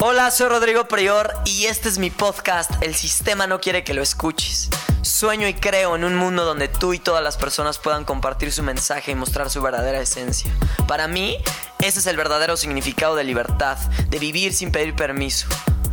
Hola, soy Rodrigo Prior y este es mi podcast El sistema no quiere que lo escuches. Sueño y creo en un mundo donde tú y todas las personas puedan compartir su mensaje y mostrar su verdadera esencia. Para mí, ese es el verdadero significado de libertad, de vivir sin pedir permiso.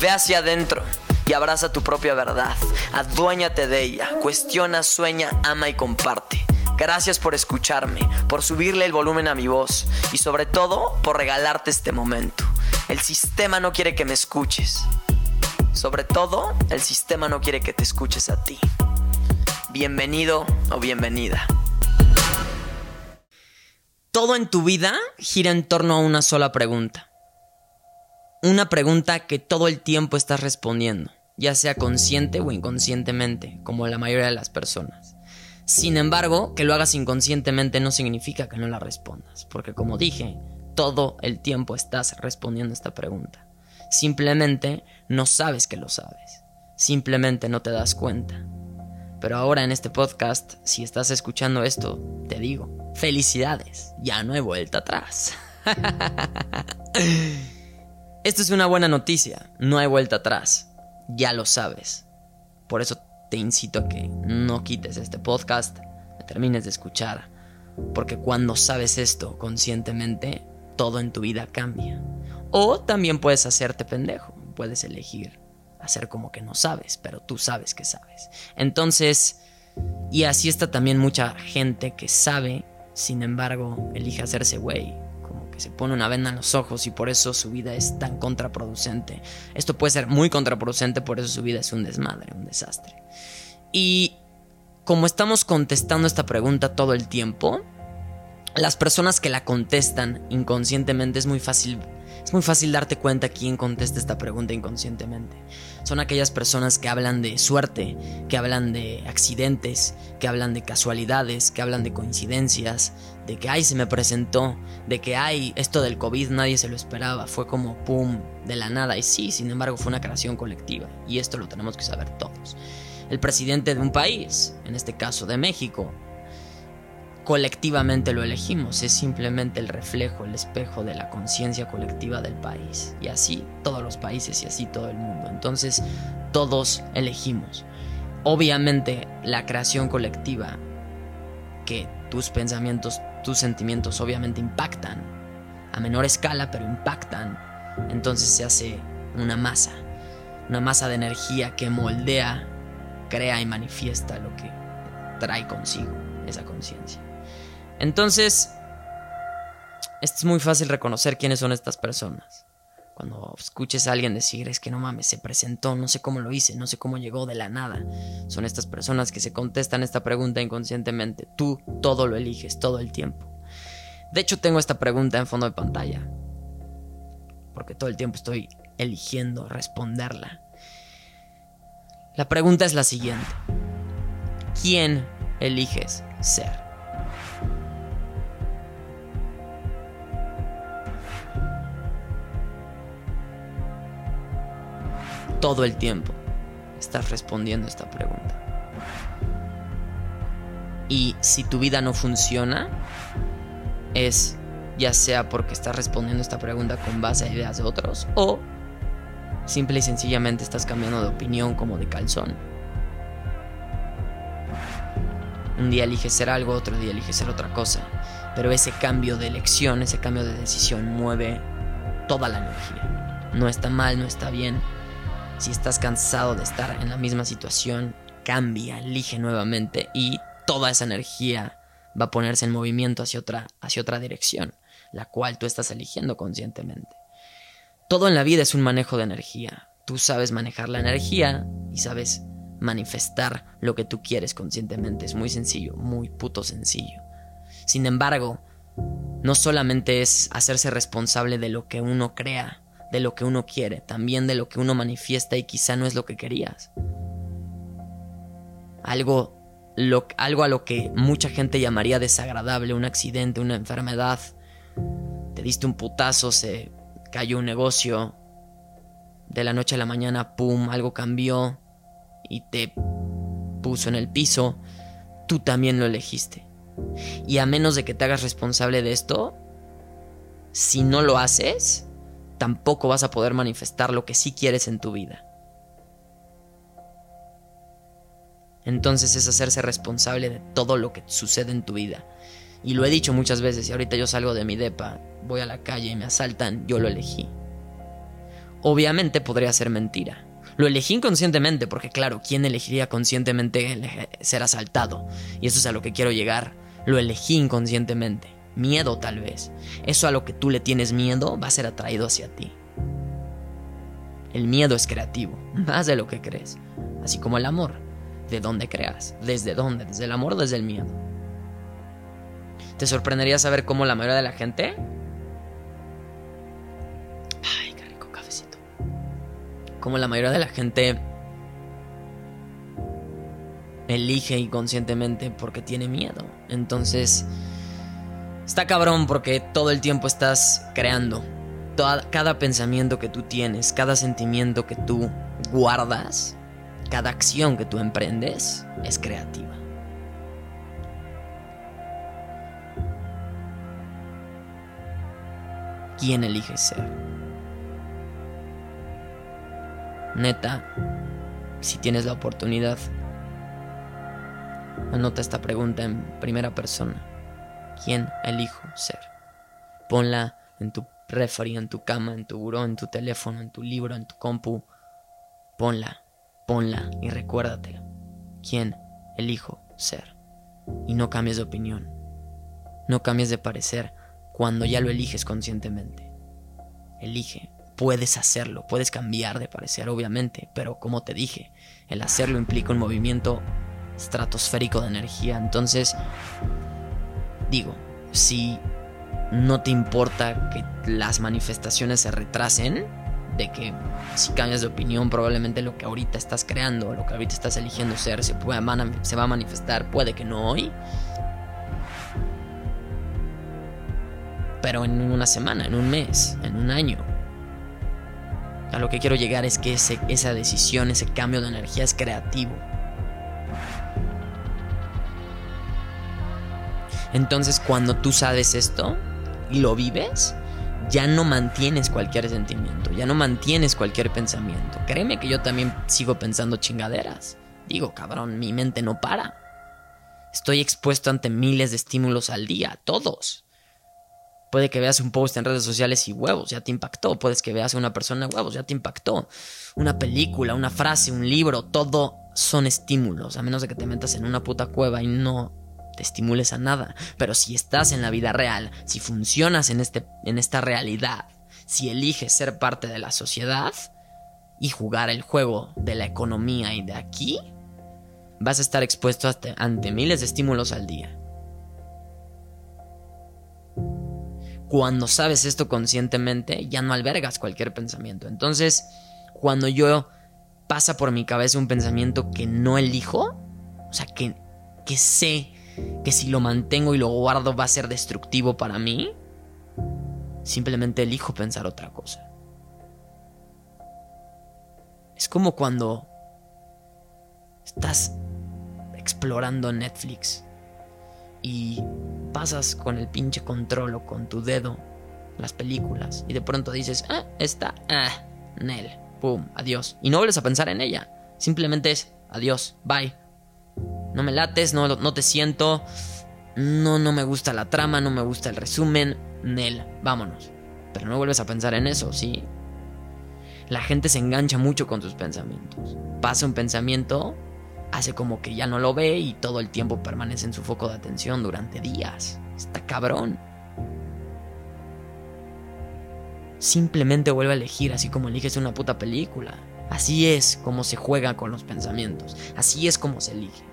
Ve hacia adentro y abraza tu propia verdad. Aduéñate de ella. Cuestiona, sueña, ama y comparte. Gracias por escucharme, por subirle el volumen a mi voz y sobre todo por regalarte este momento. El sistema no quiere que me escuches. Sobre todo, el sistema no quiere que te escuches a ti. Bienvenido o bienvenida. Todo en tu vida gira en torno a una sola pregunta una pregunta que todo el tiempo estás respondiendo, ya sea consciente o inconscientemente, como la mayoría de las personas. Sin embargo, que lo hagas inconscientemente no significa que no la respondas, porque como dije, todo el tiempo estás respondiendo esta pregunta. Simplemente no sabes que lo sabes, simplemente no te das cuenta. Pero ahora en este podcast, si estás escuchando esto, te digo, felicidades, ya no he vuelta atrás. Esto es una buena noticia, no hay vuelta atrás, ya lo sabes. Por eso te incito a que no quites este podcast, termines de escuchar, porque cuando sabes esto conscientemente, todo en tu vida cambia. O también puedes hacerte pendejo, puedes elegir hacer como que no sabes, pero tú sabes que sabes. Entonces, y así está también mucha gente que sabe, sin embargo, elige hacerse güey se pone una venda en los ojos y por eso su vida es tan contraproducente. Esto puede ser muy contraproducente, por eso su vida es un desmadre, un desastre. Y como estamos contestando esta pregunta todo el tiempo, las personas que la contestan inconscientemente es muy fácil es muy fácil darte cuenta quién contesta esta pregunta inconscientemente. Son aquellas personas que hablan de suerte, que hablan de accidentes, que hablan de casualidades, que hablan de coincidencias, de que ay se me presentó, de que ay esto del COVID nadie se lo esperaba, fue como pum, de la nada. Y sí, sin embargo fue una creación colectiva y esto lo tenemos que saber todos. El presidente de un país, en este caso de México, colectivamente lo elegimos, es simplemente el reflejo, el espejo de la conciencia colectiva del país. Y así todos los países y así todo el mundo. Entonces todos elegimos. Obviamente la creación colectiva, que tus pensamientos, tus sentimientos obviamente impactan, a menor escala, pero impactan, entonces se hace una masa, una masa de energía que moldea, crea y manifiesta lo que trae consigo esa conciencia. Entonces, es muy fácil reconocer quiénes son estas personas. Cuando escuches a alguien decir, es que no mames, se presentó, no sé cómo lo hice, no sé cómo llegó de la nada. Son estas personas que se contestan esta pregunta inconscientemente. Tú todo lo eliges, todo el tiempo. De hecho, tengo esta pregunta en fondo de pantalla. Porque todo el tiempo estoy eligiendo responderla. La pregunta es la siguiente. ¿Quién eliges ser? todo el tiempo estás respondiendo esta pregunta. Y si tu vida no funciona, es ya sea porque estás respondiendo esta pregunta con base a ideas de otros o simple y sencillamente estás cambiando de opinión como de calzón. Un día eliges ser algo, otro día eliges ser otra cosa. Pero ese cambio de elección, ese cambio de decisión mueve toda la energía. No está mal, no está bien, si estás cansado de estar en la misma situación, cambia, elige nuevamente y toda esa energía va a ponerse en movimiento hacia otra, hacia otra dirección, la cual tú estás eligiendo conscientemente. Todo en la vida es un manejo de energía. Tú sabes manejar la energía y sabes manifestar lo que tú quieres conscientemente. Es muy sencillo, muy puto sencillo. Sin embargo, no solamente es hacerse responsable de lo que uno crea, de lo que uno quiere, también de lo que uno manifiesta y quizá no es lo que querías. Algo, algo a lo que mucha gente llamaría desagradable, un accidente, una enfermedad. Te diste un putazo, se cayó un negocio. De la noche a la mañana, ¡pum!, algo cambió y te puso en el piso. Tú también lo elegiste. Y a menos de que te hagas responsable de esto, si no lo haces, tampoco vas a poder manifestar lo que sí quieres en tu vida. Entonces es hacerse responsable de todo lo que sucede en tu vida. Y lo he dicho muchas veces, y ahorita yo salgo de mi depa, voy a la calle y me asaltan, yo lo elegí. Obviamente podría ser mentira. Lo elegí inconscientemente, porque claro, ¿quién elegiría conscientemente ser asaltado? Y eso es a lo que quiero llegar. Lo elegí inconscientemente. Miedo tal vez. Eso a lo que tú le tienes miedo va a ser atraído hacia ti. El miedo es creativo, más de lo que crees. Así como el amor. ¿De dónde creas? ¿Desde dónde? ¿Desde el amor o desde el miedo? ¿Te sorprendería saber cómo la mayoría de la gente... Cómo la mayoría de la gente elige inconscientemente porque tiene miedo. Entonces, está cabrón porque todo el tiempo estás creando. cada pensamiento que tú tienes, cada sentimiento que tú guardas, cada acción que tú emprendes es creativa. ¿Quién elige ser? Neta, si tienes la oportunidad, anota esta pregunta en primera persona. ¿Quién elijo ser? Ponla en tu refri, en tu cama, en tu buró, en tu teléfono, en tu libro, en tu compu. Ponla ponla y recuérdatelo. ¿Quién elijo ser? Y no cambies de opinión. No cambies de parecer cuando ya lo eliges conscientemente. Elige. Puedes hacerlo, puedes cambiar de parecer, obviamente, pero como te dije, el hacerlo implica un movimiento estratosférico de energía. Entonces, digo, si no te importa que las manifestaciones se retrasen, de que si cambias de opinión probablemente lo que ahorita estás creando, lo que ahorita estás eligiendo ser, se, puede, se va a manifestar, puede que no hoy, pero en una semana, en un mes, en un año. A lo que quiero llegar es que esa decisión, ese cambio de energía es creativo. Entonces cuando tú sabes esto y lo vives, ya no mantienes cualquier sentimiento, ya no mantienes cualquier pensamiento. Créeme que yo también sigo pensando chingaderas. Digo, cabrón, mi mente no para. Estoy expuesto ante miles de estímulos al día, todos. Puede que veas un post en redes sociales y huevos, ya te impactó. Puedes que veas a una persona huevos, ya te impactó. Una película, una frase, un libro, todo son estímulos, a menos de que te metas en una puta cueva y no te estimules a nada. Pero si estás en la vida real, si funcionas en, este, en esta realidad, si eliges ser parte de la sociedad y jugar el juego de la economía y de aquí, vas a estar expuesto ante miles de estímulos al día. Cuando sabes esto conscientemente, ya no albergas cualquier pensamiento. Entonces, cuando yo pasa por mi cabeza un pensamiento que no elijo, o sea, que, que sé que si lo mantengo y lo guardo va a ser destructivo para mí, simplemente elijo pensar otra cosa. Es como cuando estás explorando Netflix y pasas con el pinche control o con tu dedo las películas y de pronto dices, ah, esta, ah, Nel, pum, adiós. Y no vuelves a pensar en ella. Simplemente es adiós, bye no me lates, no, no te siento, no, no me gusta la trama, no me gusta el resumen, Nel, vámonos. Pero no vuelves a pensar en eso, ¿sí? La gente se engancha mucho con sus pensamientos. Pasa un pensamiento, hace como que ya no lo ve y todo el tiempo permanece en su foco de atención durante días. Está cabrón. Simplemente vuelve a elegir así como eliges una puta película. Así es como se juega con los pensamientos. Así es como se elige.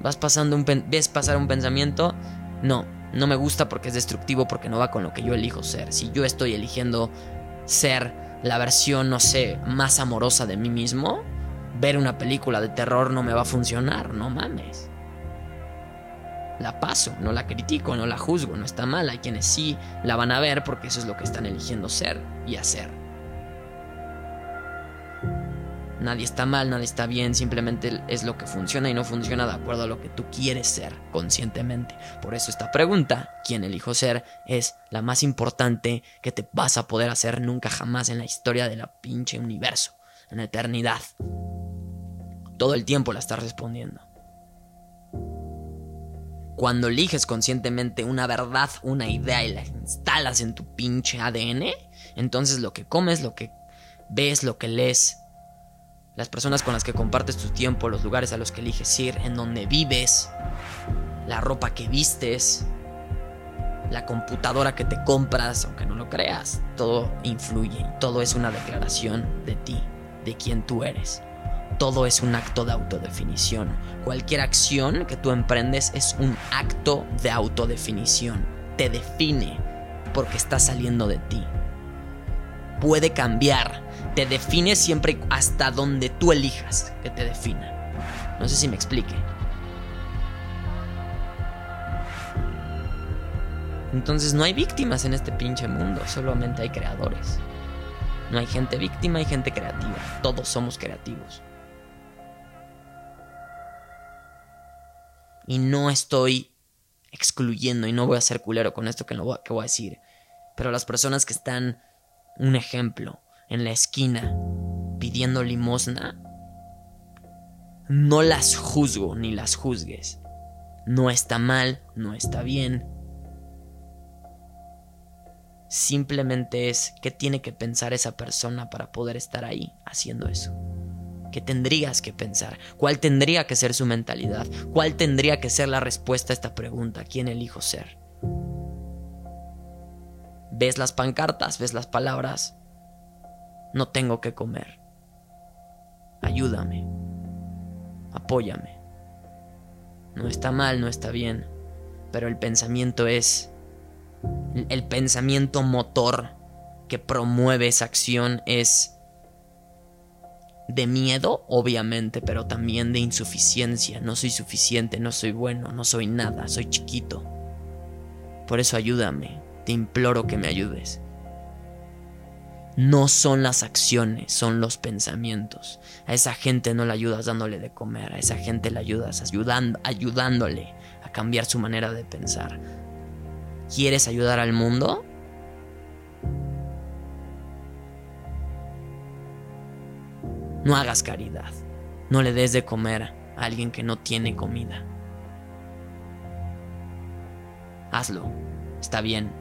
Vas pasando un ves pasar un pensamiento, no, no me gusta porque es destructivo, porque no va con lo que yo elijo ser. Si yo estoy eligiendo ser la versión, no sé, más amorosa de mí mismo, ver una película de terror no me va a funcionar, no mames. La paso, no la critico, no la juzgo, no está mal. Hay quienes sí la van a ver porque eso es lo que están eligiendo ser y hacer. Nadie está mal, nadie está bien, simplemente es lo que funciona y no funciona de acuerdo a lo que tú quieres ser conscientemente. Por eso esta pregunta, ¿quién elijo ser? es la más importante que te vas a poder hacer nunca jamás en la historia de la pinche universo, en eternidad. Todo el tiempo la estás respondiendo. Cuando eliges conscientemente una verdad, una idea y la instalas en tu pinche ADN, entonces lo que comes, lo que ves, lo que lees, las personas con las que compartes tu tiempo, los lugares a los que eliges ir, en donde vives, la ropa que vistes, la computadora que te compras, aunque no lo creas, todo influye, todo es una declaración de ti, de quién tú eres. Todo es un acto de autodefinición. Cualquier acción que tú emprendes es un acto de autodefinición. Te define porque está saliendo de ti. Puede cambiar, te define siempre hasta donde tú elijas que te defina. No sé si me explique. Entonces no hay víctimas en este pinche mundo, solamente hay creadores. No hay gente víctima, hay gente creativa. Todos somos creativos. Y no estoy excluyendo, y no voy a ser culero con esto que, voy a decir, pero las personas que están, un ejemplo, en la esquina pidiendo limosna, no las juzgo ni las juzgues. No está mal, no está bien. Simplemente es qué tiene que pensar esa persona para poder estar ahí haciendo eso. ¿Qué tendrías que pensar? ¿Cuál tendría que ser su mentalidad? ¿Cuál tendría que ser la respuesta a esta pregunta? ¿Quién elijo ser? Ves las pancartas, ves las palabras, no tengo que comer. Ayúdame. Apóyame. No está mal, no está bien, pero el pensamiento es... El pensamiento motor que promueve esa acción es de miedo, obviamente, pero también de insuficiencia. No soy suficiente, no soy bueno, no soy nada, soy chiquito. Por eso ayúdame, te imploro que me ayudes. No son las acciones, son los pensamientos. A esa gente no la ayudas dándole de comer, a esa gente la ayudas ayudando, ayudándole a cambiar su manera de pensar. ¿Quieres ayudar al mundo? No hagas caridad. No le des de comer a alguien que no tiene comida. Hazlo. Está bien.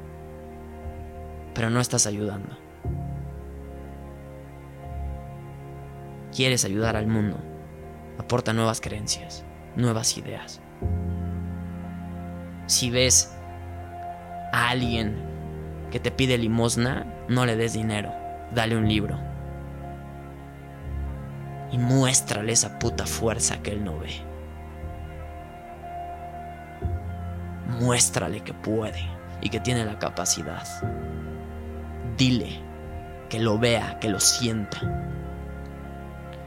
Pero no estás ayudando. quieres ayudar al mundo, aporta nuevas creencias, nuevas ideas. Si ves a alguien que te pide limosna, no le des dinero, dale un libro. Y muéstrale esa puta fuerza que él no ve. Muéstrale que puede y que tiene la capacidad. Dile que lo vea, que lo sienta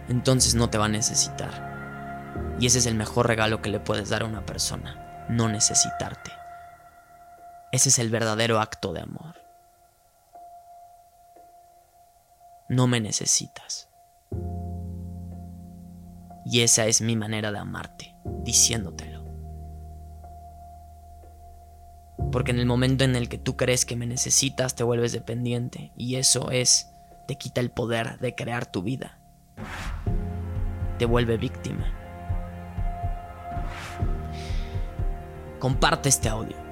entonces no te va a necesitar. Y ese es el mejor regalo que le puedes dar a una persona, no necesitarte. Ese es el verdadero acto de amor. No me necesitas. Y esa es mi manera de amarte, diciéndotelo. Porque en el momento en el que tú crees que me necesitas, te vuelves dependiente. Y eso es, te quita el poder de crear tu vida te vuelve víctima. Comparte este audio.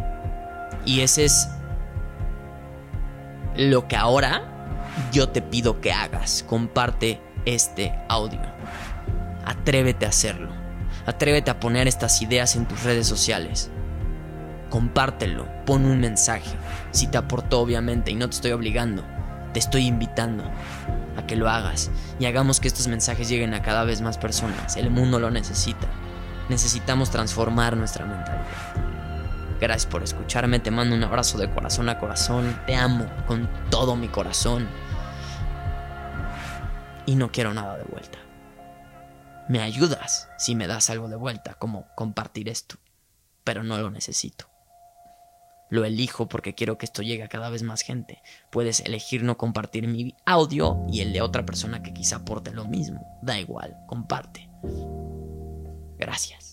Y ese es lo que ahora yo te pido que hagas. Comparte este audio. Atrévete a hacerlo. Atrévete a poner estas ideas en tus redes sociales. Compártelo, pon un mensaje. Si te aportó, obviamente, y no te estoy obligando, te estoy invitando a que lo hagas y hagamos que estos mensajes lleguen a cada vez más personas. El mundo lo necesita. Necesitamos transformar nuestra mentalidad. Gracias por escucharme, te mando un abrazo de corazón a corazón, te amo con todo mi corazón. y no quiero nada de vuelta. Me ayudas si me das algo de vuelta, como compartir esto, pero no lo necesito. Lo elijo porque quiero que esto llegue a cada vez más gente. Puedes elegir no compartir mi audio y el de otra persona que quizá aporte lo mismo. Da igual, comparte. Gracias.